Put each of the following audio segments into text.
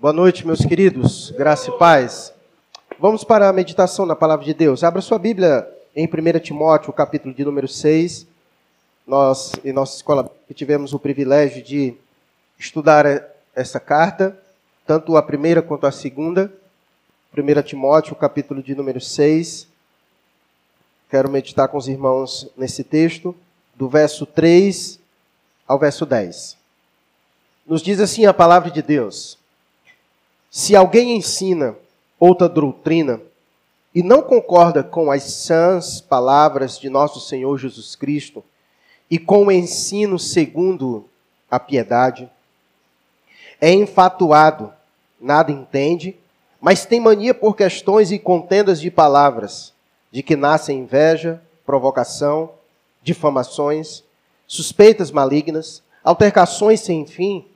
Boa noite, meus queridos. Graça e paz. Vamos para a meditação na palavra de Deus. Abra sua Bíblia em 1 Timóteo, capítulo de número 6. Nós, em nossa escola, tivemos o privilégio de estudar essa carta, tanto a primeira quanto a segunda. 1 Timóteo, capítulo de número 6. Quero meditar com os irmãos nesse texto, do verso 3 ao verso 10. Nos diz assim a palavra de Deus: Se alguém ensina outra doutrina e não concorda com as sãs palavras de nosso Senhor Jesus Cristo e com o ensino segundo a piedade, é enfatuado, nada entende, mas tem mania por questões e contendas de palavras, de que nasce inveja, provocação, difamações, suspeitas malignas, altercações sem fim,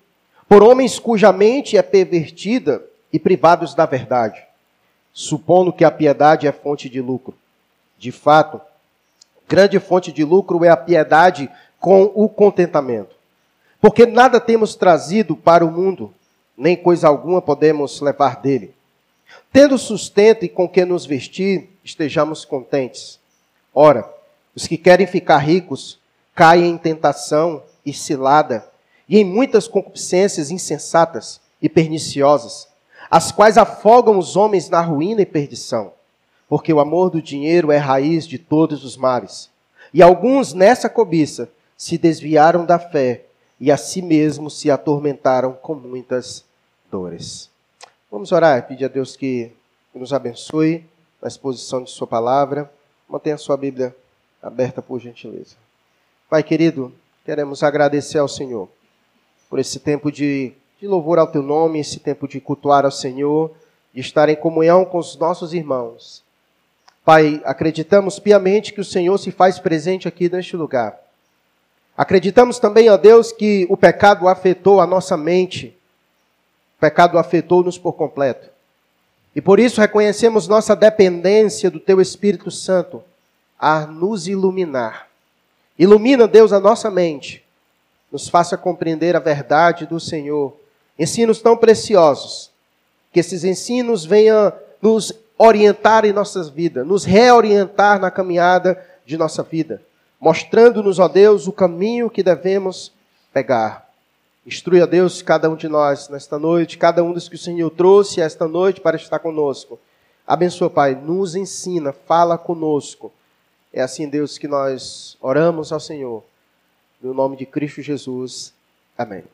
por homens cuja mente é pervertida e privados da verdade, supondo que a piedade é fonte de lucro. De fato, grande fonte de lucro é a piedade com o contentamento. Porque nada temos trazido para o mundo, nem coisa alguma podemos levar dele. Tendo sustento e com que nos vestir, estejamos contentes. Ora, os que querem ficar ricos caem em tentação e cilada, e em muitas concupiscências insensatas e perniciosas, as quais afogam os homens na ruína e perdição, porque o amor do dinheiro é raiz de todos os males. E alguns nessa cobiça se desviaram da fé e a si mesmos se atormentaram com muitas dores. Vamos orar, pedir a Deus que nos abençoe na exposição de Sua palavra. Mantenha sua Bíblia aberta, por gentileza. Pai querido, queremos agradecer ao Senhor por esse tempo de, de louvor ao Teu nome, esse tempo de cultuar ao Senhor, de estar em comunhão com os nossos irmãos. Pai, acreditamos piamente que o Senhor se faz presente aqui neste lugar. Acreditamos também, ó Deus, que o pecado afetou a nossa mente, o pecado afetou-nos por completo. E por isso reconhecemos nossa dependência do Teu Espírito Santo a nos iluminar. Ilumina, Deus, a nossa mente, nos faça compreender a verdade do Senhor. Ensinos tão preciosos, que esses ensinos venham nos orientar em nossas vidas, nos reorientar na caminhada de nossa vida mostrando-nos, ó Deus, o caminho que devemos pegar. Instrui, ó Deus, cada um de nós nesta noite, cada um dos que o Senhor trouxe esta noite para estar conosco. Abençoa, Pai, nos ensina, fala conosco. É assim, Deus, que nós oramos ao Senhor. No nome de Cristo Jesus. Amém.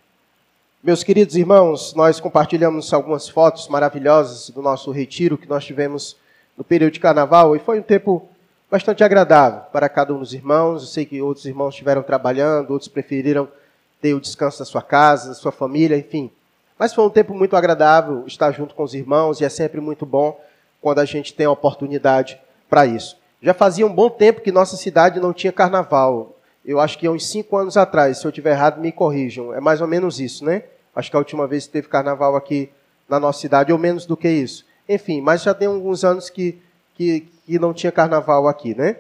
Meus queridos irmãos, nós compartilhamos algumas fotos maravilhosas do nosso retiro que nós tivemos no período de carnaval e foi um tempo bastante agradável para cada um dos irmãos. Eu sei que outros irmãos estiveram trabalhando, outros preferiram ter o descanso da sua casa, da sua família, enfim. Mas foi um tempo muito agradável estar junto com os irmãos e é sempre muito bom quando a gente tem a oportunidade para isso. Já fazia um bom tempo que nossa cidade não tinha carnaval. Eu acho que há uns cinco anos atrás, se eu estiver errado, me corrijam. É mais ou menos isso, né? Acho que a última vez que teve carnaval aqui na nossa cidade, ou menos do que isso. Enfim, mas já tem alguns anos que, que, que não tinha carnaval aqui, né?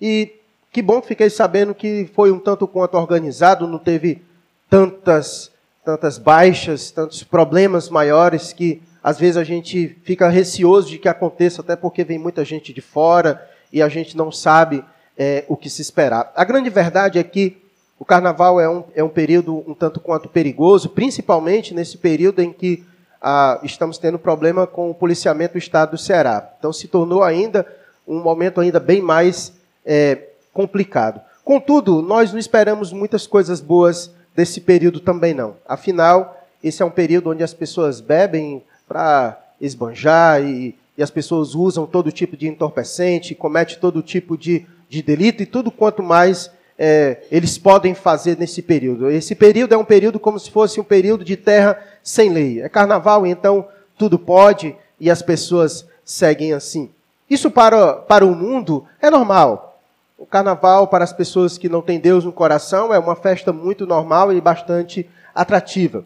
E que bom que fiquei sabendo que foi um tanto quanto organizado, não teve tantas, tantas baixas, tantos problemas maiores que às vezes a gente fica receoso de que aconteça, até porque vem muita gente de fora e a gente não sabe é, o que se esperar. A grande verdade é que o carnaval é um, é um período um tanto quanto perigoso, principalmente nesse período em que ah, estamos tendo problema com o policiamento do estado do Ceará. Então se tornou ainda um momento ainda bem mais é, complicado. Contudo, nós não esperamos muitas coisas boas desse período também não. Afinal, esse é um período onde as pessoas bebem para esbanjar e, e, as pessoas usam todo tipo de entorpecente, cometem todo tipo de, de delito e tudo quanto mais é, eles podem fazer nesse período. Esse período é um período como se fosse um período de terra sem lei. É carnaval, então tudo pode e as pessoas seguem assim. Isso para, para o mundo é normal. O carnaval, para as pessoas que não têm Deus no coração, é uma festa muito normal e bastante atrativa.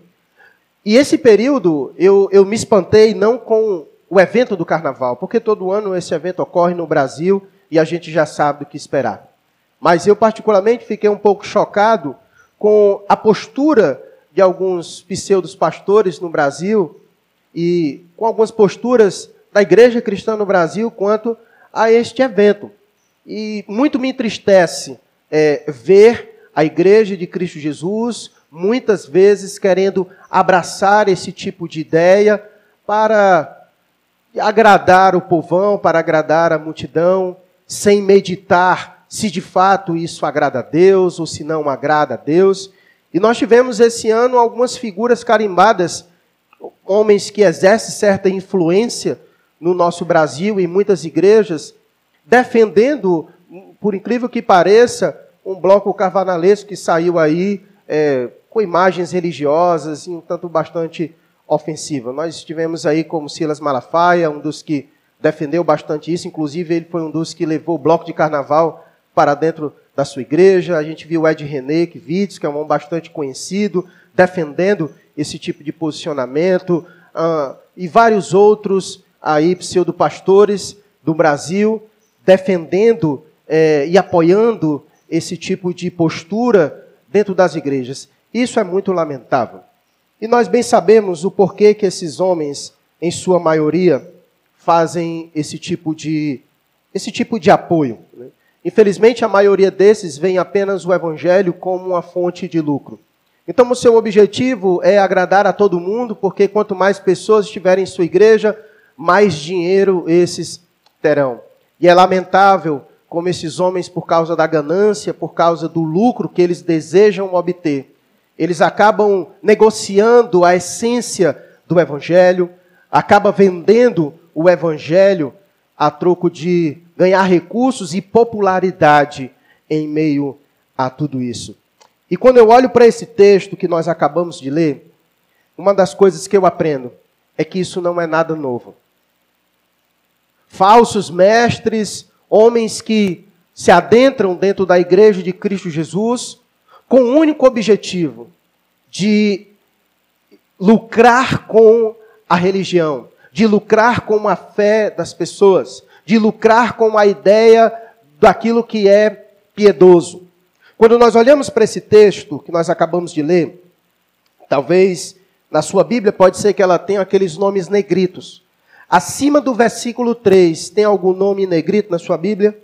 E esse período eu, eu me espantei não com o evento do carnaval, porque todo ano esse evento ocorre no Brasil e a gente já sabe o que esperar. Mas eu, particularmente, fiquei um pouco chocado com a postura de alguns pseudos pastores no Brasil e com algumas posturas da igreja cristã no Brasil quanto a este evento. E muito me entristece é, ver a igreja de Cristo Jesus muitas vezes querendo abraçar esse tipo de ideia para agradar o povão, para agradar a multidão, sem meditar se de fato isso agrada a Deus ou se não agrada a Deus. E nós tivemos esse ano algumas figuras carimbadas, homens que exercem certa influência no nosso Brasil e muitas igrejas, defendendo, por incrível que pareça, um bloco carnavalesco que saiu aí é, com imagens religiosas e um tanto bastante ofensiva. Nós estivemos aí como Silas Malafaia, um dos que defendeu bastante isso, inclusive ele foi um dos que levou o bloco de carnaval para dentro da sua igreja. A gente viu o Ed René, vídeos, que é um homem bastante conhecido, defendendo esse tipo de posicionamento, uh, e vários outros aí pseudo-pastores do Brasil defendendo eh, e apoiando esse tipo de postura dentro das igrejas. Isso é muito lamentável. E nós bem sabemos o porquê que esses homens, em sua maioria, fazem esse tipo de, esse tipo de apoio. Né? Infelizmente, a maioria desses vem apenas o evangelho como uma fonte de lucro. Então, o seu objetivo é agradar a todo mundo, porque quanto mais pessoas estiverem em sua igreja, mais dinheiro esses terão. E é lamentável como esses homens, por causa da ganância, por causa do lucro que eles desejam obter, eles acabam negociando a essência do evangelho, acaba vendendo o evangelho a troco de ganhar recursos e popularidade em meio a tudo isso. E quando eu olho para esse texto que nós acabamos de ler, uma das coisas que eu aprendo é que isso não é nada novo. Falsos mestres, homens que se adentram dentro da igreja de Cristo Jesus com o único objetivo de lucrar com a religião, de lucrar com a fé das pessoas, de lucrar com a ideia daquilo que é piedoso. Quando nós olhamos para esse texto que nós acabamos de ler, talvez na sua Bíblia pode ser que ela tenha aqueles nomes negritos. Acima do versículo 3, tem algum nome negrito na sua Bíblia?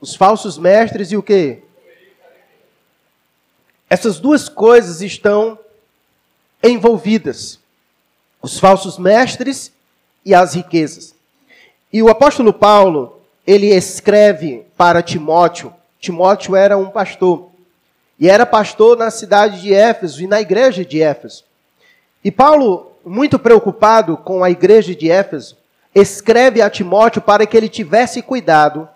Os falsos mestres e o quê? Essas duas coisas estão envolvidas. Os falsos mestres e as riquezas. E o apóstolo Paulo, ele escreve para Timóteo. Timóteo era um pastor. E era pastor na cidade de Éfeso e na igreja de Éfeso. E Paulo, muito preocupado com a igreja de Éfeso, escreve a Timóteo para que ele tivesse cuidado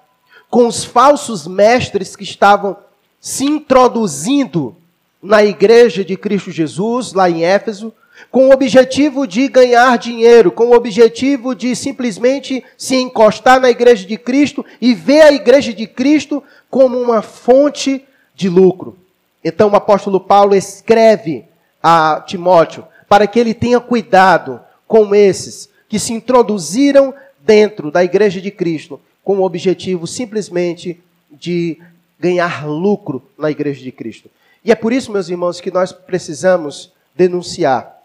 com os falsos mestres que estavam se introduzindo na igreja de Cristo Jesus, lá em Éfeso, com o objetivo de ganhar dinheiro, com o objetivo de simplesmente se encostar na igreja de Cristo e ver a igreja de Cristo como uma fonte de lucro. Então o apóstolo Paulo escreve a Timóteo para que ele tenha cuidado com esses que se introduziram dentro da igreja de Cristo com o objetivo simplesmente de ganhar lucro na igreja de Cristo. E é por isso, meus irmãos, que nós precisamos denunciar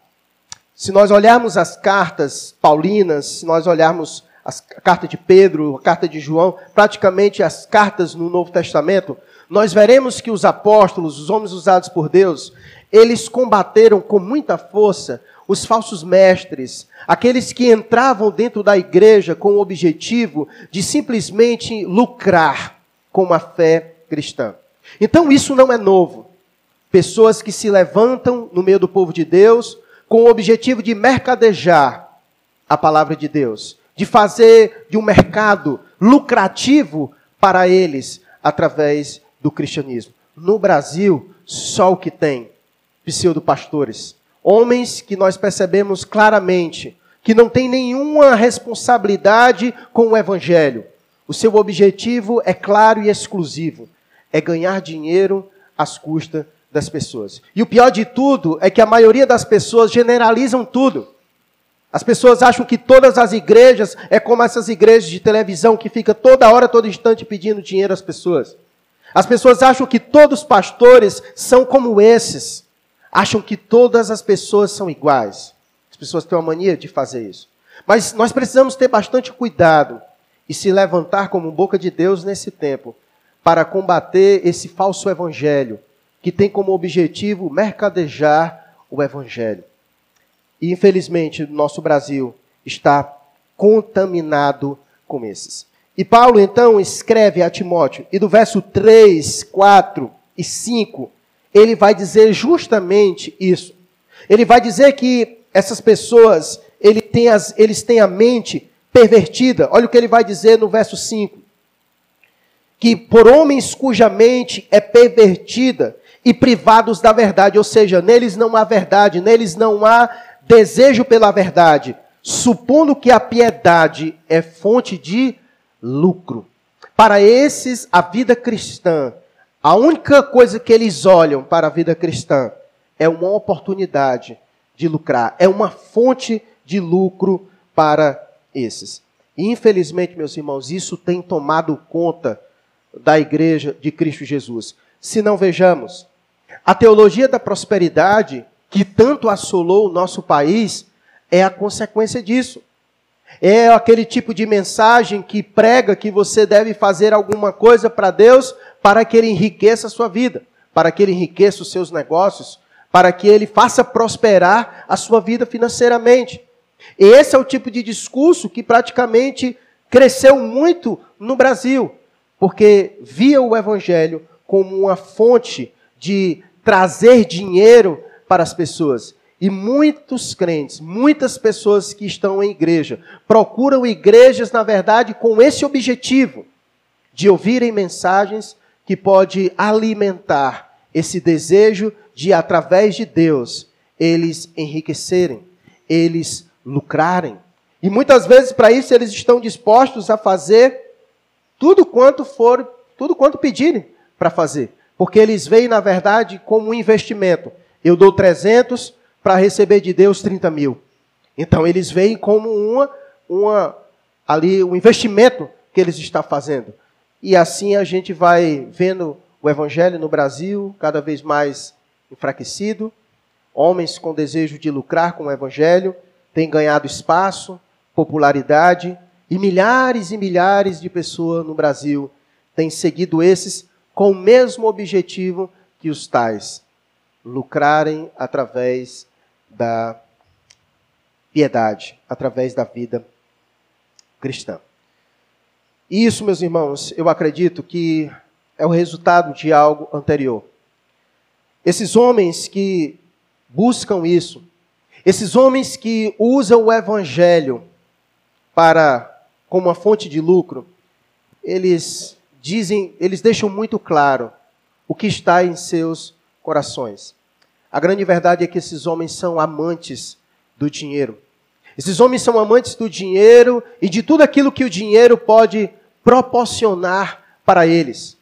se nós olharmos as cartas paulinas, se nós olharmos a carta de Pedro, a carta de João, praticamente as cartas no Novo Testamento, nós veremos que os apóstolos, os homens usados por Deus, eles combateram com muita força os falsos mestres, aqueles que entravam dentro da igreja com o objetivo de simplesmente lucrar com a fé cristã. Então isso não é novo. Pessoas que se levantam no meio do povo de Deus, com o objetivo de mercadejar a palavra de Deus, de fazer de um mercado lucrativo para eles através do cristianismo. No Brasil, só o que tem pseudo-pastores, homens que nós percebemos claramente que não têm nenhuma responsabilidade com o evangelho. O seu objetivo é claro e exclusivo: é ganhar dinheiro às custas das pessoas. E o pior de tudo é que a maioria das pessoas generalizam tudo. As pessoas acham que todas as igrejas é como essas igrejas de televisão que fica toda hora, todo instante pedindo dinheiro às pessoas. As pessoas acham que todos os pastores são como esses. Acham que todas as pessoas são iguais. As As pessoas têm uma mania de fazer isso. Mas nós precisamos ter bastante cuidado e se levantar como boca de Deus nesse tempo para combater esse falso evangelho que tem como objetivo mercadejar o evangelho. E infelizmente, o nosso Brasil está contaminado com esses. E Paulo então escreve a Timóteo, e do verso 3, 4 e 5, ele vai dizer justamente isso. Ele vai dizer que essas pessoas, ele tem as, eles têm a mente pervertida. Olha o que ele vai dizer no verso 5. Que por homens cuja mente é pervertida e privados da verdade, ou seja, neles não há verdade, neles não há desejo pela verdade, supondo que a piedade é fonte de lucro. Para esses, a vida cristã, a única coisa que eles olham para a vida cristã é uma oportunidade de lucrar, é uma fonte de lucro para esses. E, infelizmente, meus irmãos, isso tem tomado conta da igreja de Cristo Jesus. Se não vejamos, a teologia da prosperidade, que tanto assolou o nosso país, é a consequência disso. É aquele tipo de mensagem que prega que você deve fazer alguma coisa para Deus para que Ele enriqueça a sua vida, para que Ele enriqueça os seus negócios, para que ele faça prosperar a sua vida financeiramente. E esse é o tipo de discurso que praticamente cresceu muito no Brasil, porque via o evangelho como uma fonte de trazer dinheiro para as pessoas. E muitos crentes, muitas pessoas que estão em igreja, procuram igrejas, na verdade, com esse objetivo de ouvirem mensagens que pode alimentar esse desejo de, através de Deus, eles enriquecerem, eles lucrarem. E muitas vezes, para isso, eles estão dispostos a fazer tudo quanto for, tudo quanto pedirem para fazer. Porque eles veem, na verdade, como um investimento. Eu dou 300 para receber de Deus 30 mil. Então, eles veem como uma, uma, ali, um investimento que eles estão fazendo. E assim a gente vai vendo o evangelho no Brasil cada vez mais enfraquecido, homens com desejo de lucrar com o evangelho têm ganhado espaço, popularidade, e milhares e milhares de pessoas no Brasil têm seguido esses com o mesmo objetivo que os tais: lucrarem através da piedade, através da vida cristã. E isso, meus irmãos, eu acredito que é o resultado de algo anterior. Esses homens que buscam isso, esses homens que usam o evangelho para como uma fonte de lucro, eles dizem, eles deixam muito claro o que está em seus corações. A grande verdade é que esses homens são amantes do dinheiro. Esses homens são amantes do dinheiro e de tudo aquilo que o dinheiro pode proporcionar para eles.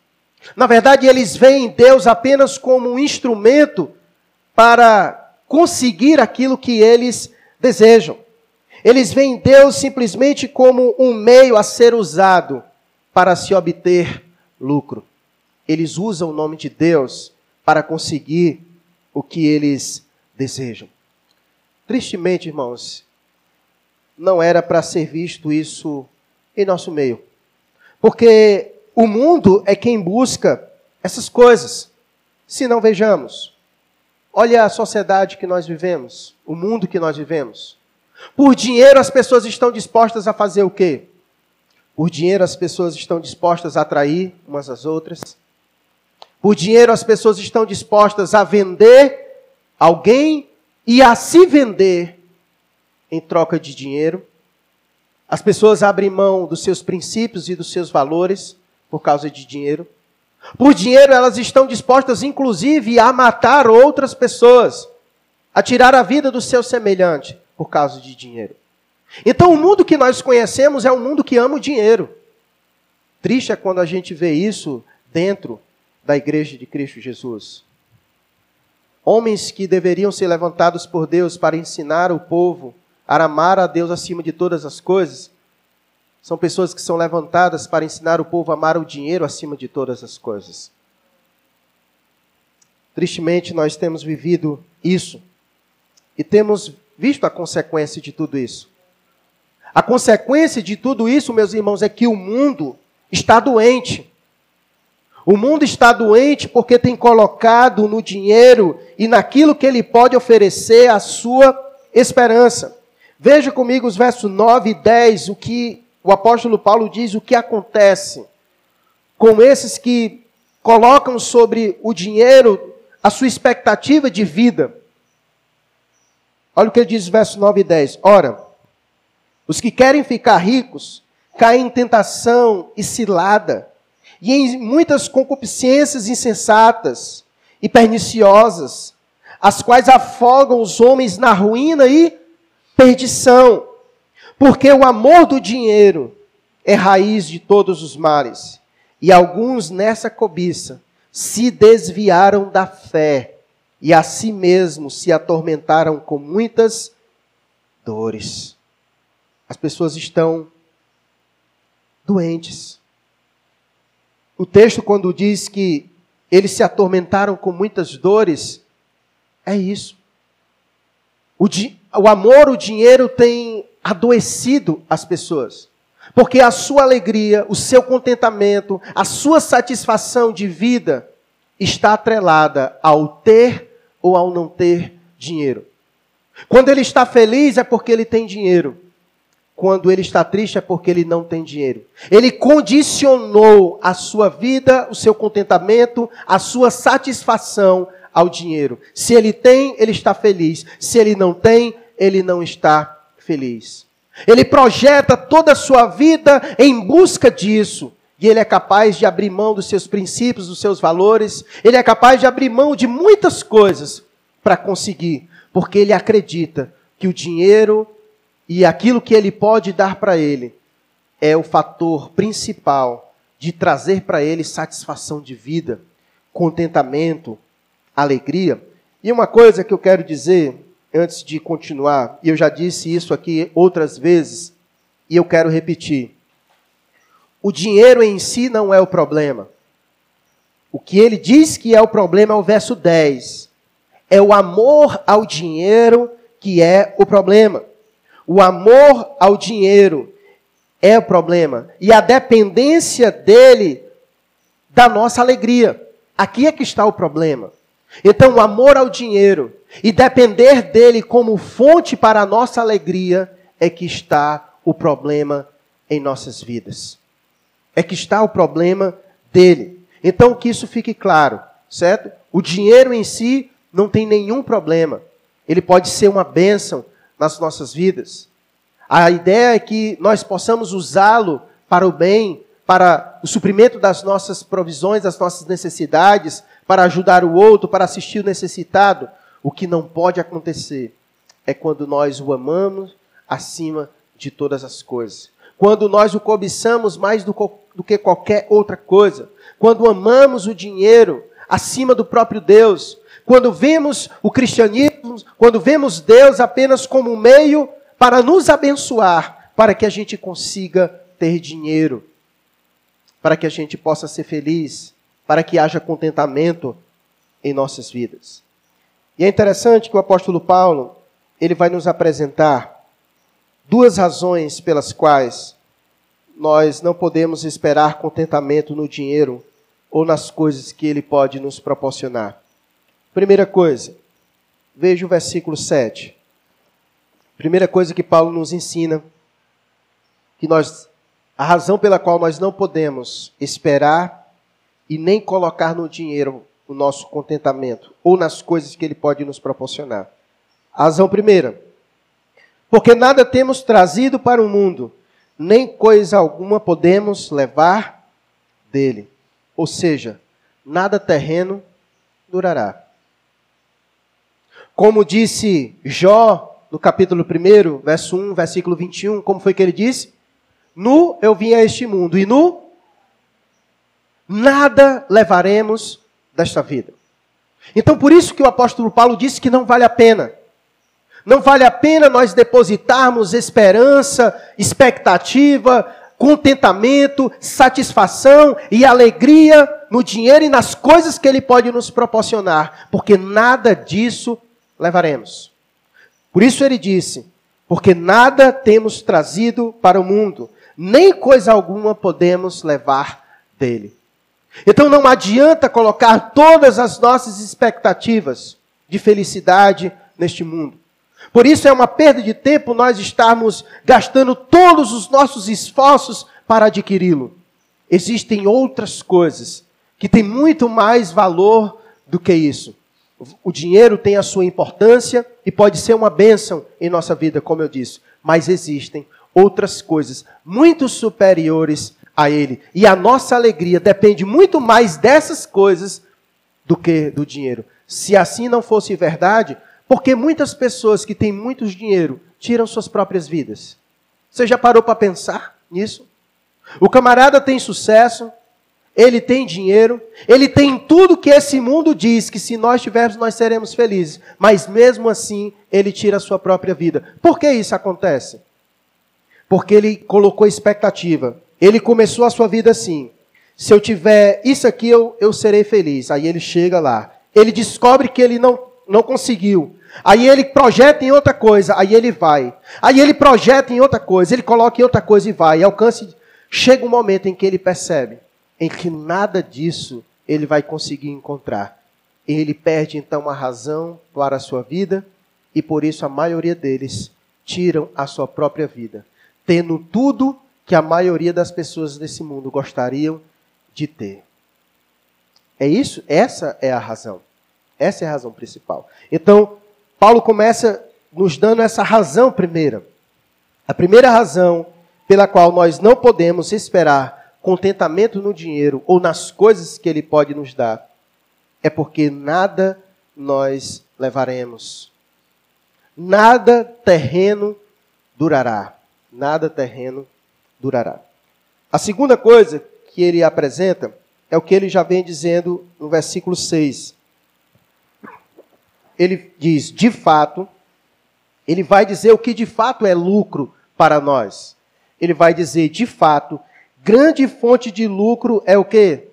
Na verdade, eles veem Deus apenas como um instrumento para conseguir aquilo que eles desejam. Eles veem Deus simplesmente como um meio a ser usado para se obter lucro. Eles usam o nome de Deus para conseguir o que eles desejam. Tristemente, irmãos, não era para ser visto isso em nosso meio. Porque o mundo é quem busca essas coisas. Se não vejamos, olha a sociedade que nós vivemos, o mundo que nós vivemos. Por dinheiro as pessoas estão dispostas a fazer o quê? Por dinheiro as pessoas estão dispostas a atrair umas às outras. Por dinheiro as pessoas estão dispostas a vender alguém e a se vender em troca de dinheiro. As pessoas abrem mão dos seus princípios e dos seus valores por causa de dinheiro. Por dinheiro, elas estão dispostas, inclusive, a matar outras pessoas, a tirar a vida do seu semelhante por causa de dinheiro. Então, o mundo que nós conhecemos é um mundo que ama o dinheiro. Triste é quando a gente vê isso dentro da igreja de Cristo Jesus. Homens que deveriam ser levantados por Deus para ensinar o povo a amar a Deus acima de todas as coisas, são pessoas que são levantadas para ensinar o povo a amar o dinheiro acima de todas as coisas. Tristemente, nós temos vivido isso e temos visto a consequência de tudo isso. A consequência de tudo isso, meus irmãos, é que o mundo está doente. O mundo está doente porque tem colocado no dinheiro e naquilo que ele pode oferecer a sua esperança. Veja comigo os versos 9 e 10, o que o apóstolo Paulo diz, o que acontece com esses que colocam sobre o dinheiro a sua expectativa de vida. Olha o que ele diz, versos 9 e 10. Ora, os que querem ficar ricos caem em tentação e cilada, e em muitas concupiscências insensatas e perniciosas, as quais afogam os homens na ruína e perdição. Porque o amor do dinheiro é raiz de todos os males, e alguns nessa cobiça se desviaram da fé e a si mesmos se atormentaram com muitas dores. As pessoas estão doentes. O texto, quando diz que eles se atormentaram com muitas dores, é isso. O, o amor, o dinheiro tem adoecido as pessoas. Porque a sua alegria, o seu contentamento, a sua satisfação de vida está atrelada ao ter ou ao não ter dinheiro. Quando ele está feliz é porque ele tem dinheiro. Quando ele está triste é porque ele não tem dinheiro. Ele condicionou a sua vida, o seu contentamento, a sua satisfação ao dinheiro. Se ele tem, ele está feliz. Se ele não tem, ele não está feliz. Ele projeta toda a sua vida em busca disso. E ele é capaz de abrir mão dos seus princípios, dos seus valores. Ele é capaz de abrir mão de muitas coisas para conseguir, porque ele acredita que o dinheiro e aquilo que ele pode dar para ele é o fator principal de trazer para ele satisfação de vida, contentamento, alegria. E uma coisa que eu quero dizer antes de continuar, e eu já disse isso aqui outras vezes, e eu quero repetir. O dinheiro em si não é o problema. O que ele diz que é o problema é o verso 10. É o amor ao dinheiro que é o problema. O amor ao dinheiro é o problema. E a dependência dele da nossa alegria. Aqui é que está o problema. Então, o amor ao dinheiro e depender dele como fonte para a nossa alegria é que está o problema em nossas vidas. É que está o problema dele. Então, que isso fique claro, certo? O dinheiro em si não tem nenhum problema. Ele pode ser uma bênção nas nossas vidas. A ideia é que nós possamos usá-lo para o bem, para o suprimento das nossas provisões, das nossas necessidades, para ajudar o outro, para assistir o necessitado. O que não pode acontecer é quando nós o amamos acima de todas as coisas. Quando nós o cobiçamos mais do, do que qualquer outra coisa. Quando amamos o dinheiro acima do próprio Deus. Quando vemos o cristianismo, quando vemos Deus apenas como um meio para nos abençoar, para que a gente consiga ter dinheiro, para que a gente possa ser feliz, para que haja contentamento em nossas vidas. E é interessante que o apóstolo Paulo, ele vai nos apresentar duas razões pelas quais nós não podemos esperar contentamento no dinheiro ou nas coisas que ele pode nos proporcionar. Primeira coisa, veja o versículo 7. Primeira coisa que Paulo nos ensina, que nós a razão pela qual nós não podemos esperar e nem colocar no dinheiro o nosso contentamento ou nas coisas que ele pode nos proporcionar. A razão primeira, porque nada temos trazido para o mundo, nem coisa alguma podemos levar dele. Ou seja, nada terreno durará. Como disse Jó no capítulo 1, verso 1, versículo 21, como foi que ele disse? Nu eu vim a este mundo, e nu nada levaremos desta vida. Então, por isso que o apóstolo Paulo disse que não vale a pena. Não vale a pena nós depositarmos esperança, expectativa, contentamento, satisfação e alegria no dinheiro e nas coisas que ele pode nos proporcionar, porque nada disso levaremos. Por isso ele disse: Porque nada temos trazido para o mundo, nem coisa alguma podemos levar dele. Então não adianta colocar todas as nossas expectativas de felicidade neste mundo. Por isso é uma perda de tempo nós estarmos gastando todos os nossos esforços para adquiri-lo. Existem outras coisas que têm muito mais valor do que isso. O dinheiro tem a sua importância e pode ser uma bênção em nossa vida, como eu disse, mas existem outras coisas muito superiores a ele. E a nossa alegria depende muito mais dessas coisas do que do dinheiro. Se assim não fosse verdade, porque muitas pessoas que têm muito dinheiro tiram suas próprias vidas. Você já parou para pensar nisso? O camarada tem sucesso, ele tem dinheiro, ele tem tudo que esse mundo diz que se nós tivermos nós seremos felizes, mas mesmo assim ele tira a sua própria vida. Por que isso acontece? Porque ele colocou expectativa. Ele começou a sua vida assim: se eu tiver isso aqui, eu, eu serei feliz. Aí ele chega lá. Ele descobre que ele não, não conseguiu. Aí ele projeta em outra coisa, aí ele vai. Aí ele projeta em outra coisa, ele coloca em outra coisa e vai. E alcance, chega um momento em que ele percebe em que nada disso ele vai conseguir encontrar. Ele perde então a razão para a sua vida e por isso a maioria deles tiram a sua própria vida, tendo tudo que a maioria das pessoas desse mundo gostariam de ter. É isso? Essa é a razão. Essa é a razão principal. Então, Paulo começa nos dando essa razão primeira. A primeira razão pela qual nós não podemos esperar contentamento no dinheiro ou nas coisas que ele pode nos dar é porque nada nós levaremos. Nada terreno durará. Nada terreno durará. A segunda coisa que ele apresenta é o que ele já vem dizendo no versículo 6 ele diz, de fato, ele vai dizer o que de fato é lucro para nós. Ele vai dizer, de fato, grande fonte de lucro é o que?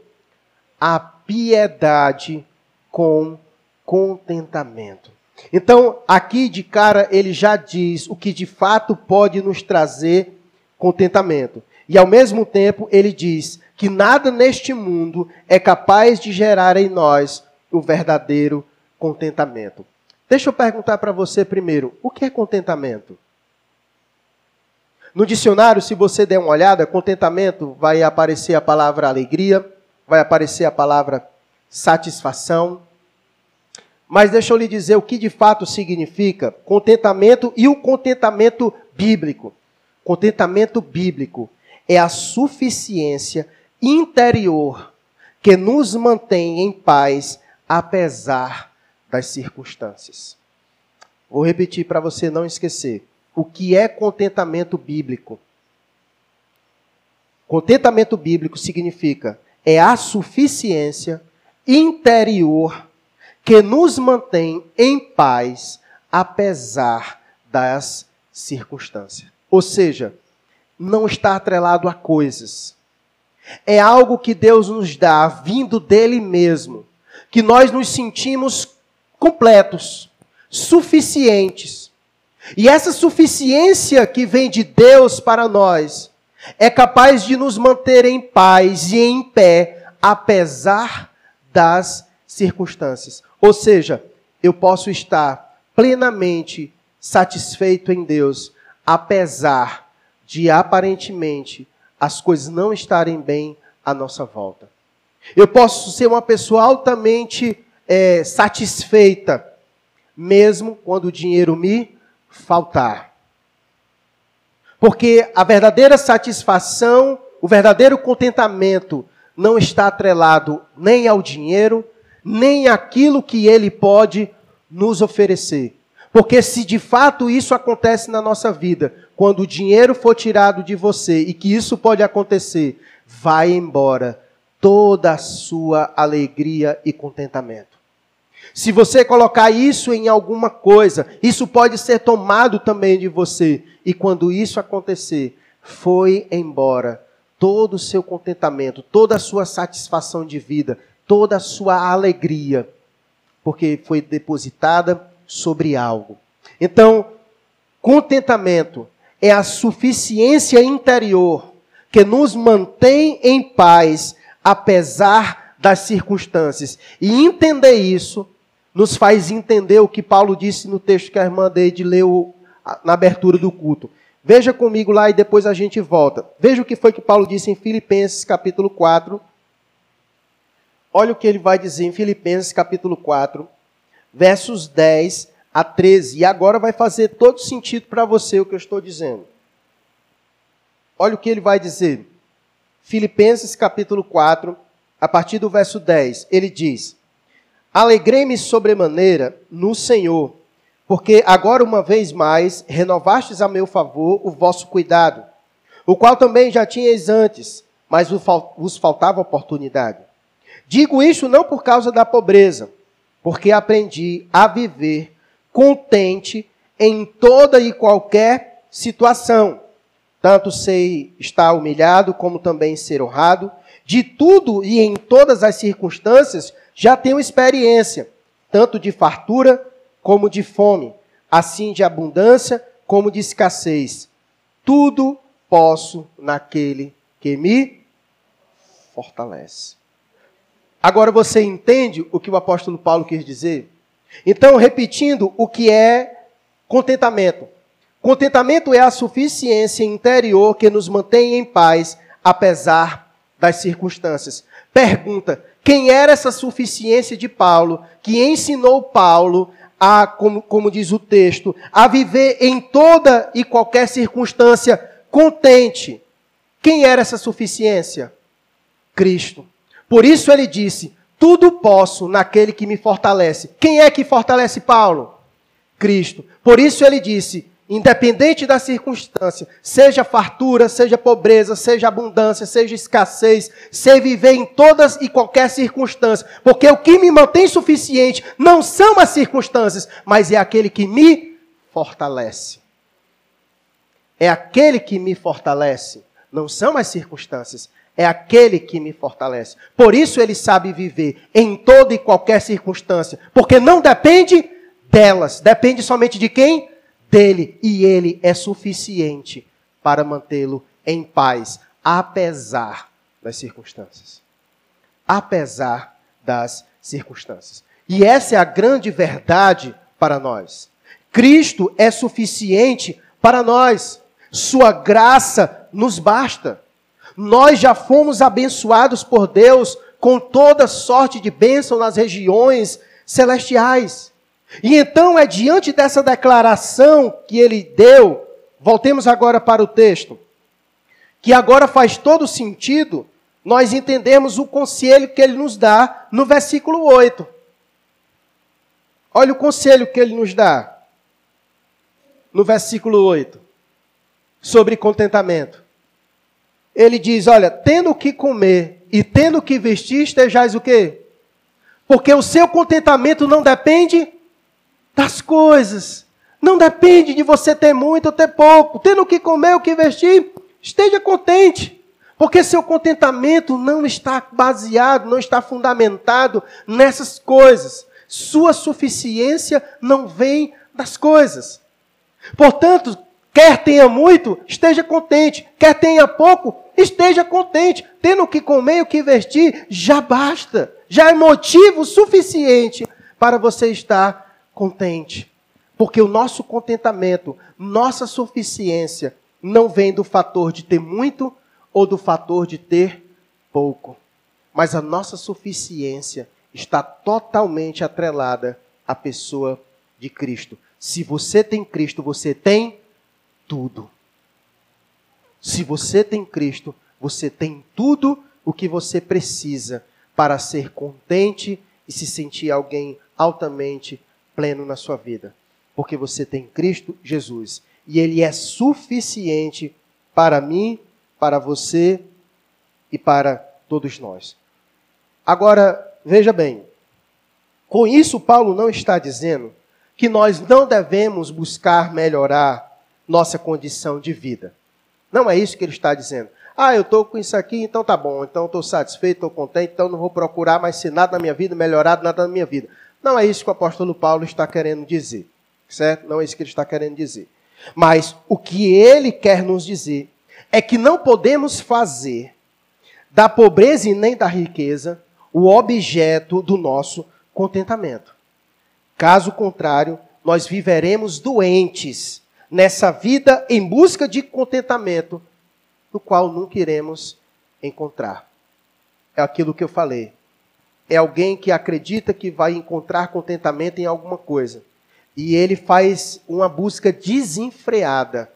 A piedade com contentamento. Então, aqui de cara, ele já diz o que de fato pode nos trazer contentamento. E ao mesmo tempo, ele diz que nada neste mundo é capaz de gerar em nós o verdadeiro contentamento. Deixa eu perguntar para você primeiro: o que é contentamento? No dicionário, se você der uma olhada, contentamento vai aparecer a palavra alegria, vai aparecer a palavra satisfação. Mas deixa eu lhe dizer o que de fato significa contentamento e o contentamento bíblico. Contentamento bíblico é a suficiência interior que nos mantém em paz apesar das circunstâncias. Vou repetir para você não esquecer. O que é contentamento bíblico? Contentamento bíblico significa é a suficiência interior que nos mantém em paz apesar das circunstâncias. Ou seja, não está atrelado a coisas. É algo que Deus nos dá vindo dele mesmo, que nós nos sentimos completos, suficientes. E essa suficiência que vem de Deus para nós é capaz de nos manter em paz e em pé, apesar das circunstâncias. Ou seja, eu posso estar plenamente satisfeito em Deus, apesar de aparentemente as coisas não estarem bem à nossa volta. Eu posso ser uma pessoa altamente é, satisfeita, mesmo quando o dinheiro me faltar. Porque a verdadeira satisfação, o verdadeiro contentamento, não está atrelado nem ao dinheiro, nem àquilo que ele pode nos oferecer. Porque se de fato isso acontece na nossa vida, quando o dinheiro for tirado de você, e que isso pode acontecer, vai embora toda a sua alegria e contentamento. Se você colocar isso em alguma coisa, isso pode ser tomado também de você. E quando isso acontecer, foi embora todo o seu contentamento, toda a sua satisfação de vida, toda a sua alegria, porque foi depositada sobre algo. Então, contentamento é a suficiência interior que nos mantém em paz, apesar das circunstâncias. E entender isso nos faz entender o que Paulo disse no texto que a irmã Deide leu na abertura do culto. Veja comigo lá e depois a gente volta. Veja o que foi que Paulo disse em Filipenses capítulo 4. Olha o que ele vai dizer em Filipenses capítulo 4, versos 10 a 13. E agora vai fazer todo sentido para você o que eu estou dizendo. Olha o que ele vai dizer. Filipenses capítulo 4, a partir do verso 10, ele diz: Alegrei-me sobremaneira no Senhor, porque agora uma vez mais renovastes a meu favor o vosso cuidado, o qual também já tinhais antes, mas vos faltava oportunidade. Digo isto não por causa da pobreza, porque aprendi a viver contente em toda e qualquer situação tanto sei estar humilhado, como também ser honrado. De tudo e em todas as circunstâncias já tenho experiência, tanto de fartura como de fome, assim de abundância como de escassez. Tudo posso naquele que me fortalece. Agora você entende o que o apóstolo Paulo quis dizer? Então, repetindo o que é contentamento. Contentamento é a suficiência interior que nos mantém em paz, apesar das circunstâncias. Pergunta: quem era essa suficiência de Paulo, que ensinou Paulo a, como, como diz o texto, a viver em toda e qualquer circunstância contente? Quem era essa suficiência? Cristo. Por isso ele disse: Tudo posso naquele que me fortalece. Quem é que fortalece Paulo? Cristo. Por isso ele disse: independente da circunstância, seja fartura, seja pobreza, seja abundância, seja escassez, sei viver em todas e qualquer circunstância, porque o que me mantém suficiente não são as circunstâncias, mas é aquele que me fortalece. É aquele que me fortalece, não são as circunstâncias, é aquele que me fortalece. Por isso ele sabe viver em toda e qualquer circunstância, porque não depende delas, depende somente de quem? Dele e ele é suficiente para mantê-lo em paz, apesar das circunstâncias. Apesar das circunstâncias. E essa é a grande verdade para nós. Cristo é suficiente para nós. Sua graça nos basta. Nós já fomos abençoados por Deus com toda sorte de bênção nas regiões celestiais. E então é diante dessa declaração que ele deu, voltemos agora para o texto, que agora faz todo sentido nós entendemos o conselho que ele nos dá no versículo 8. Olha o conselho que ele nos dá no versículo 8 sobre contentamento. Ele diz: Olha, tendo o que comer e tendo o que vestir, estejais o quê? Porque o seu contentamento não depende das coisas. Não depende de você ter muito ou ter pouco. Tendo o que comer, o que vestir, esteja contente. Porque seu contentamento não está baseado, não está fundamentado nessas coisas. Sua suficiência não vem das coisas. Portanto, quer tenha muito, esteja contente. Quer tenha pouco, esteja contente. Tendo o que comer o que vestir, já basta. Já é motivo suficiente para você estar contente. Porque o nosso contentamento, nossa suficiência, não vem do fator de ter muito ou do fator de ter pouco. Mas a nossa suficiência está totalmente atrelada à pessoa de Cristo. Se você tem Cristo, você tem tudo. Se você tem Cristo, você tem tudo o que você precisa para ser contente e se sentir alguém altamente pleno na sua vida, porque você tem Cristo Jesus e ele é suficiente para mim, para você e para todos nós. Agora, veja bem, com isso Paulo não está dizendo que nós não devemos buscar melhorar nossa condição de vida. Não é isso que ele está dizendo. Ah, eu estou com isso aqui, então tá bom, então estou satisfeito, estou contente, então não vou procurar mais ser nada na minha vida, melhorado nada na minha vida. Não é isso que o apóstolo Paulo está querendo dizer. certo? Não é isso que ele está querendo dizer. Mas o que ele quer nos dizer é que não podemos fazer da pobreza e nem da riqueza o objeto do nosso contentamento. Caso contrário, nós viveremos doentes nessa vida em busca de contentamento, no qual nunca iremos encontrar. É aquilo que eu falei. É alguém que acredita que vai encontrar contentamento em alguma coisa. E ele faz uma busca desenfreada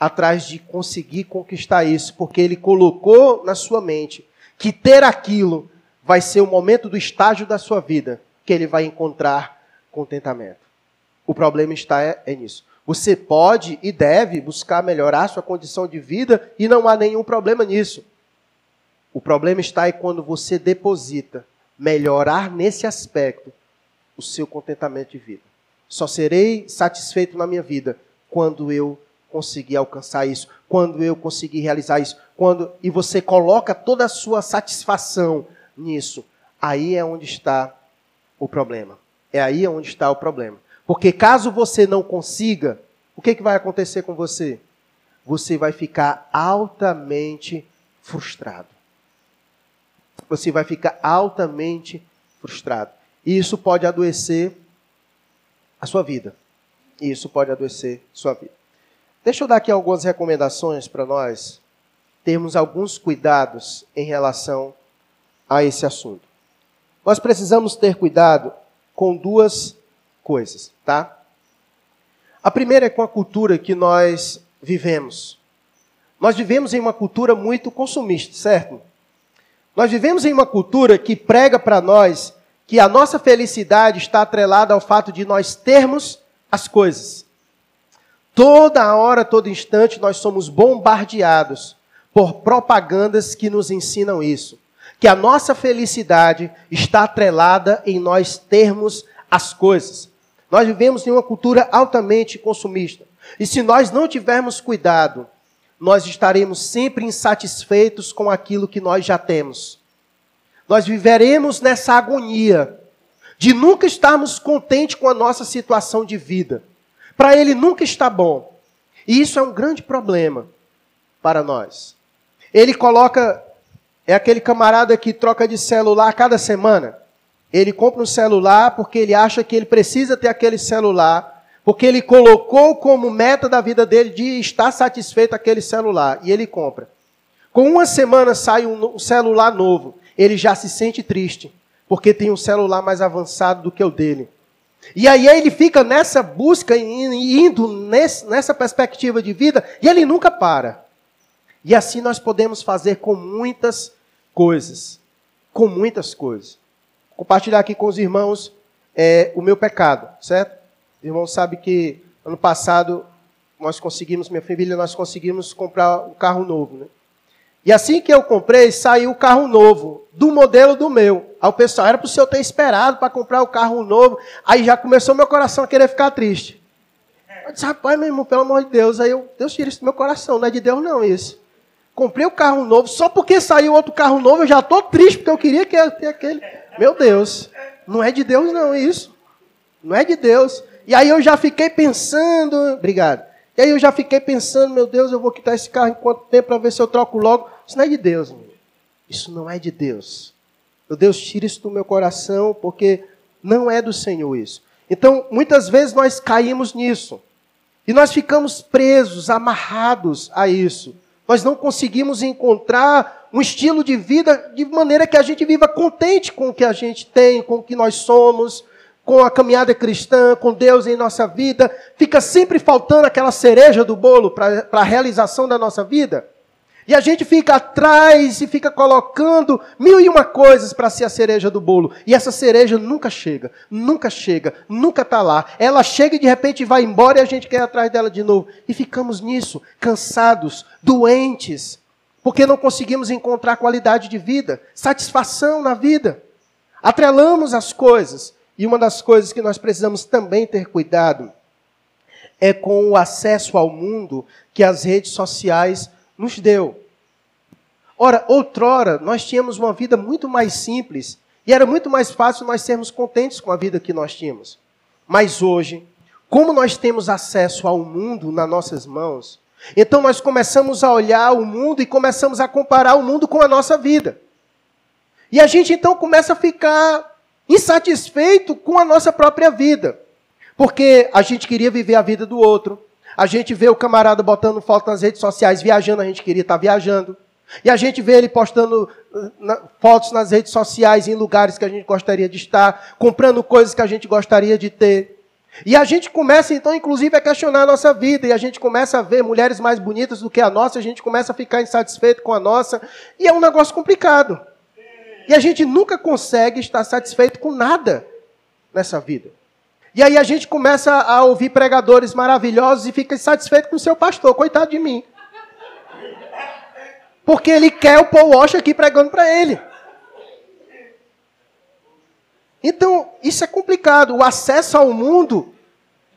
atrás de conseguir conquistar isso, porque ele colocou na sua mente que ter aquilo vai ser o momento do estágio da sua vida que ele vai encontrar contentamento. O problema está é, é nisso. Você pode e deve buscar melhorar sua condição de vida e não há nenhum problema nisso. O problema está é quando você deposita melhorar nesse aspecto o seu contentamento de vida. Só serei satisfeito na minha vida quando eu conseguir alcançar isso, quando eu conseguir realizar isso, quando e você coloca toda a sua satisfação nisso. Aí é onde está o problema. É aí onde está o problema. Porque caso você não consiga, o que, que vai acontecer com você? Você vai ficar altamente frustrado. Você vai ficar altamente frustrado. E isso pode adoecer a sua vida. E isso pode adoecer sua vida. Deixa eu dar aqui algumas recomendações para nós termos alguns cuidados em relação a esse assunto. Nós precisamos ter cuidado com duas coisas, tá? A primeira é com a cultura que nós vivemos. Nós vivemos em uma cultura muito consumista, certo? Nós vivemos em uma cultura que prega para nós que a nossa felicidade está atrelada ao fato de nós termos as coisas. Toda hora, todo instante, nós somos bombardeados por propagandas que nos ensinam isso. Que a nossa felicidade está atrelada em nós termos as coisas. Nós vivemos em uma cultura altamente consumista. E se nós não tivermos cuidado, nós estaremos sempre insatisfeitos com aquilo que nós já temos. Nós viveremos nessa agonia de nunca estarmos contentes com a nossa situação de vida. Para ele nunca está bom. E isso é um grande problema para nós. Ele coloca, é aquele camarada que troca de celular cada semana. Ele compra um celular porque ele acha que ele precisa ter aquele celular, porque ele colocou como meta da vida dele de estar satisfeito aquele celular, e ele compra. Com uma semana sai um celular novo, ele já se sente triste, porque tem um celular mais avançado do que o dele. E aí ele fica nessa busca, indo nessa perspectiva de vida, e ele nunca para. E assim nós podemos fazer com muitas coisas. Com muitas coisas. Compartilhar aqui com os irmãos é, o meu pecado, certo? Os irmãos sabem que ano passado nós conseguimos, minha família, nós conseguimos comprar um carro novo, né? E assim que eu comprei, saiu o carro novo, do modelo do meu. Aí o pessoal, era para o senhor ter esperado para comprar o carro novo. Aí já começou meu coração a querer ficar triste. Eu disse, rapaz, meu irmão, pelo amor de Deus. Aí eu, Deus tira isso do meu coração, não é de Deus não isso. Comprei o carro novo, só porque saiu outro carro novo, eu já estou triste, porque eu queria que ter aquele. Meu Deus, não é de Deus não isso. Não é de Deus. E aí eu já fiquei pensando, obrigado. E aí eu já fiquei pensando, meu Deus, eu vou quitar esse carro em quanto tempo para ver se eu troco logo. Isso não é de Deus. Meu. Isso não é de Deus. Meu Deus, tira isso do meu coração, porque não é do Senhor isso. Então, muitas vezes nós caímos nisso. E nós ficamos presos, amarrados a isso. Nós não conseguimos encontrar um estilo de vida de maneira que a gente viva contente com o que a gente tem, com o que nós somos, com a caminhada cristã, com Deus em nossa vida, fica sempre faltando aquela cereja do bolo para a realização da nossa vida. E a gente fica atrás e fica colocando mil e uma coisas para ser a cereja do bolo. E essa cereja nunca chega, nunca chega, nunca está lá. Ela chega e de repente vai embora e a gente quer atrás dela de novo. E ficamos nisso, cansados, doentes, porque não conseguimos encontrar qualidade de vida, satisfação na vida. Atrelamos as coisas e uma das coisas que nós precisamos também ter cuidado é com o acesso ao mundo que as redes sociais nos deu. Ora, outrora, nós tínhamos uma vida muito mais simples e era muito mais fácil nós sermos contentes com a vida que nós tínhamos. Mas hoje, como nós temos acesso ao mundo nas nossas mãos, então nós começamos a olhar o mundo e começamos a comparar o mundo com a nossa vida. E a gente então começa a ficar insatisfeito com a nossa própria vida. Porque a gente queria viver a vida do outro. A gente vê o camarada botando foto nas redes sociais, viajando, a gente queria estar viajando. E a gente vê ele postando uh, fotos nas redes sociais em lugares que a gente gostaria de estar, comprando coisas que a gente gostaria de ter. E a gente começa, então, inclusive, a questionar a nossa vida, e a gente começa a ver mulheres mais bonitas do que a nossa, a gente começa a ficar insatisfeito com a nossa, e é um negócio complicado. E a gente nunca consegue estar satisfeito com nada nessa vida. E aí a gente começa a ouvir pregadores maravilhosos e fica insatisfeito com o seu pastor, coitado de mim. Porque ele quer o Paul Walsh aqui pregando para ele. Então, isso é complicado. O acesso ao mundo,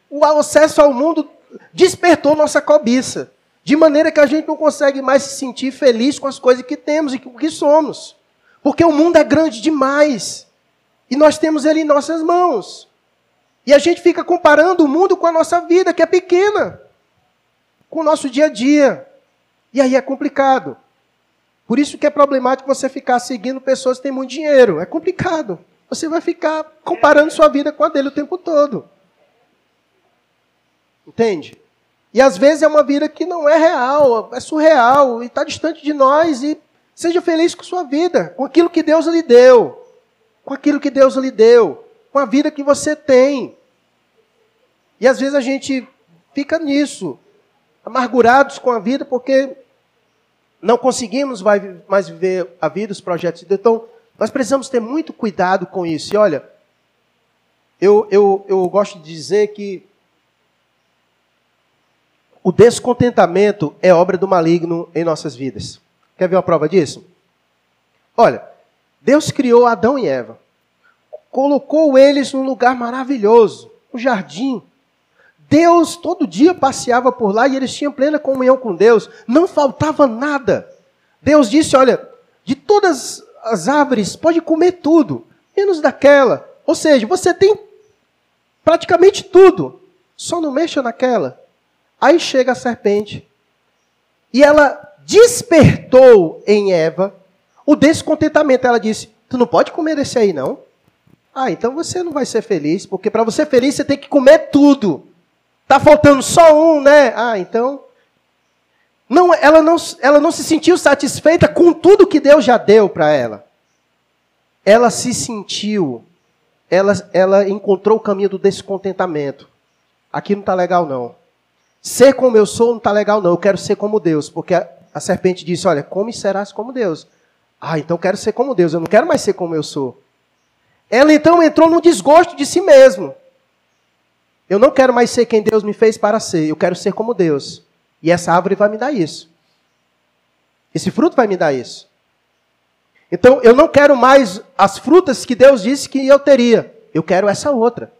o acesso ao mundo despertou nossa cobiça. De maneira que a gente não consegue mais se sentir feliz com as coisas que temos e com o que somos. Porque o mundo é grande demais. E nós temos ele em nossas mãos. E a gente fica comparando o mundo com a nossa vida, que é pequena. Com o nosso dia a dia. E aí é complicado. Por isso que é problemático você ficar seguindo pessoas que têm muito dinheiro. É complicado. Você vai ficar comparando sua vida com a dele o tempo todo. Entende? E às vezes é uma vida que não é real, é surreal e está distante de nós. E seja feliz com sua vida, com aquilo que Deus lhe deu, com aquilo que Deus lhe deu, com a vida que você tem. E às vezes a gente fica nisso, amargurados com a vida porque não conseguimos mais viver a vida, os projetos de Deus. Então, nós precisamos ter muito cuidado com isso. E olha, eu, eu, eu gosto de dizer que o descontentamento é obra do maligno em nossas vidas. Quer ver uma prova disso? Olha, Deus criou Adão e Eva, colocou eles num lugar maravilhoso, um jardim. Deus todo dia passeava por lá e eles tinham plena comunhão com Deus, não faltava nada. Deus disse: Olha, de todas as árvores, pode comer tudo, menos daquela. Ou seja, você tem praticamente tudo, só não mexa naquela. Aí chega a serpente e ela despertou em Eva o descontentamento. Ela disse: Tu não pode comer desse aí, não? Ah, então você não vai ser feliz, porque para você ser feliz você tem que comer tudo. Tá faltando só um, né? Ah, então. Não, ela, não, ela não se sentiu satisfeita com tudo que Deus já deu para ela. Ela se sentiu, ela, ela encontrou o caminho do descontentamento. Aqui não está legal, não. Ser como eu sou não está legal, não. Eu quero ser como Deus. Porque a, serpente disse: Olha, come e serás como Deus. Ah, então quero ser como Deus. Eu não quero mais ser como eu sou. Ela então entrou no desgosto de si mesmo. Eu não quero mais ser quem Deus me fez para ser. Eu quero ser como Deus. E essa árvore vai me dar isso. Esse fruto vai me dar isso. Então, eu não quero mais as frutas que Deus disse que eu teria. Eu quero essa outra.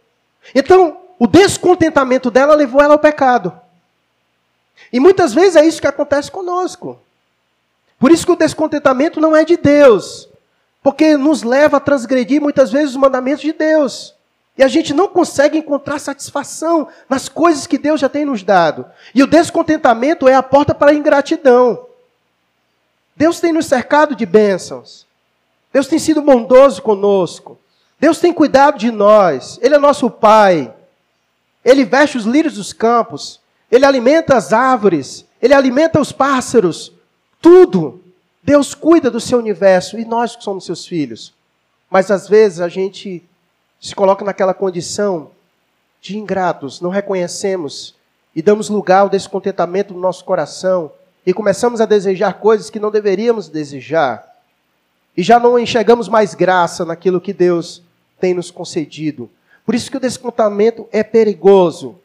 Então, o descontentamento dela levou ela ao pecado. E muitas vezes é isso que acontece conosco. Por isso que o descontentamento não é de Deus. Porque nos leva a transgredir muitas vezes os mandamentos de Deus. E a gente não consegue encontrar satisfação nas coisas que Deus já tem nos dado. E o descontentamento é a porta para a ingratidão. Deus tem nos cercado de bênçãos. Deus tem sido bondoso conosco. Deus tem cuidado de nós. Ele é nosso Pai. Ele veste os lírios dos campos. Ele alimenta as árvores. Ele alimenta os pássaros. Tudo. Deus cuida do seu universo e nós que somos seus filhos. Mas às vezes a gente se coloca naquela condição de ingratos, não reconhecemos e damos lugar ao descontentamento no nosso coração e começamos a desejar coisas que não deveríamos desejar. E já não enxergamos mais graça naquilo que Deus tem nos concedido. Por isso que o descontentamento é perigoso.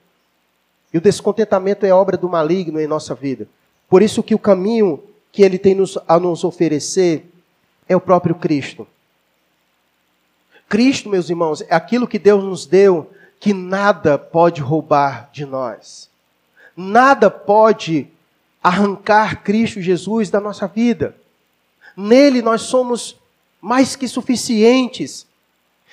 E o descontentamento é obra do maligno em nossa vida. Por isso que o caminho que ele tem a nos oferecer é o próprio Cristo. Cristo, meus irmãos, é aquilo que Deus nos deu que nada pode roubar de nós. Nada pode arrancar Cristo Jesus da nossa vida. Nele nós somos mais que suficientes.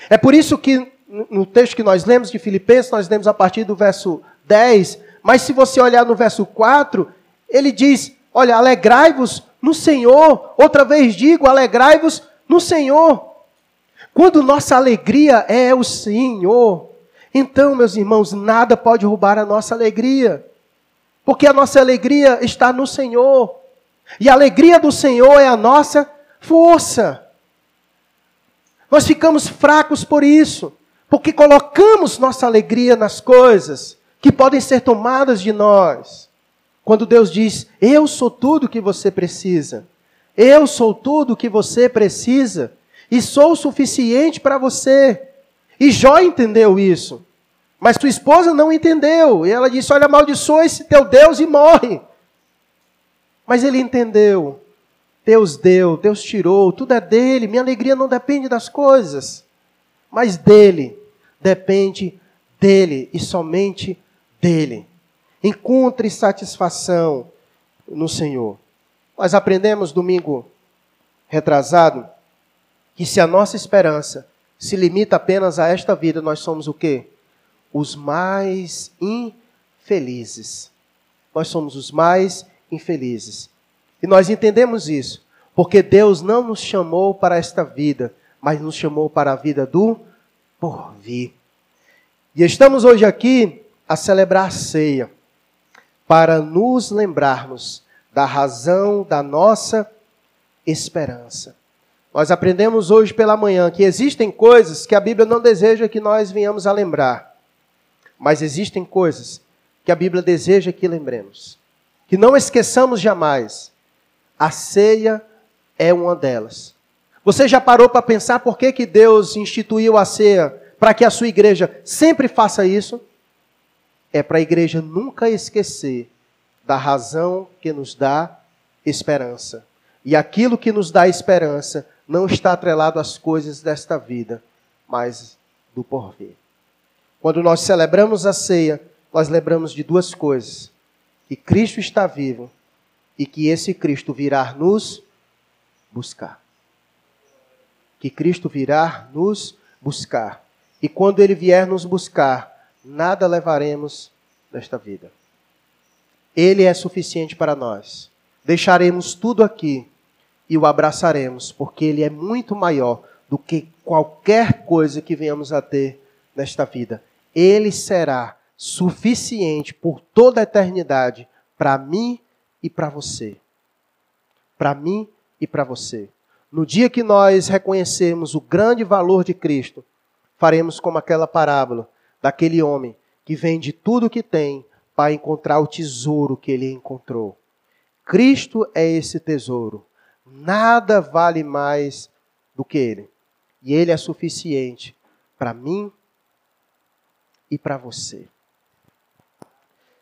É por isso que no texto que nós lemos de Filipenses, nós lemos a partir do verso 10, mas se você olhar no verso 4, ele diz: Olha, alegrai-vos no Senhor. Outra vez digo, alegrai-vos no Senhor. Quando nossa alegria é o Senhor, então, meus irmãos, nada pode roubar a nossa alegria. Porque a nossa alegria está no Senhor. E a alegria do Senhor é a nossa força. Nós ficamos fracos por isso, porque colocamos nossa alegria nas coisas que podem ser tomadas de nós. Quando Deus diz: Eu sou tudo que você precisa, eu sou tudo que você precisa, e sou o suficiente para você. E Jó entendeu isso. Mas sua esposa não entendeu. E ela disse: Olha, amaldiçoa esse teu Deus e morre. Mas ele entendeu. Deus deu, Deus tirou, tudo é dele. Minha alegria não depende das coisas, mas dele. Depende dele e somente dele. Encontre satisfação no Senhor. Nós aprendemos domingo retrasado que se a nossa esperança se limita apenas a esta vida, nós somos o quê? Os mais infelizes. Nós somos os mais infelizes. E nós entendemos isso, porque Deus não nos chamou para esta vida, mas nos chamou para a vida do porvir. E estamos hoje aqui a celebrar a ceia, para nos lembrarmos da razão da nossa esperança. Nós aprendemos hoje pela manhã que existem coisas que a Bíblia não deseja que nós venhamos a lembrar, mas existem coisas que a Bíblia deseja que lembremos, que não esqueçamos jamais. A ceia é uma delas. Você já parou para pensar por que, que Deus instituiu a ceia para que a sua igreja sempre faça isso? É para a igreja nunca esquecer da razão que nos dá esperança. E aquilo que nos dá esperança não está atrelado às coisas desta vida, mas do porvir. Quando nós celebramos a ceia, nós lembramos de duas coisas: que Cristo está vivo e que esse Cristo virá nos buscar. Que Cristo virá nos buscar. E quando ele vier nos buscar, nada levaremos desta vida. Ele é suficiente para nós. Deixaremos tudo aqui e o abraçaremos, porque ele é muito maior do que qualquer coisa que venhamos a ter nesta vida. Ele será suficiente por toda a eternidade para mim e para você. Para mim e para você. No dia que nós reconhecermos o grande valor de Cristo, faremos como aquela parábola daquele homem que vende tudo o que tem para encontrar o tesouro que ele encontrou. Cristo é esse tesouro. Nada vale mais do que Ele. E Ele é suficiente para mim e para você.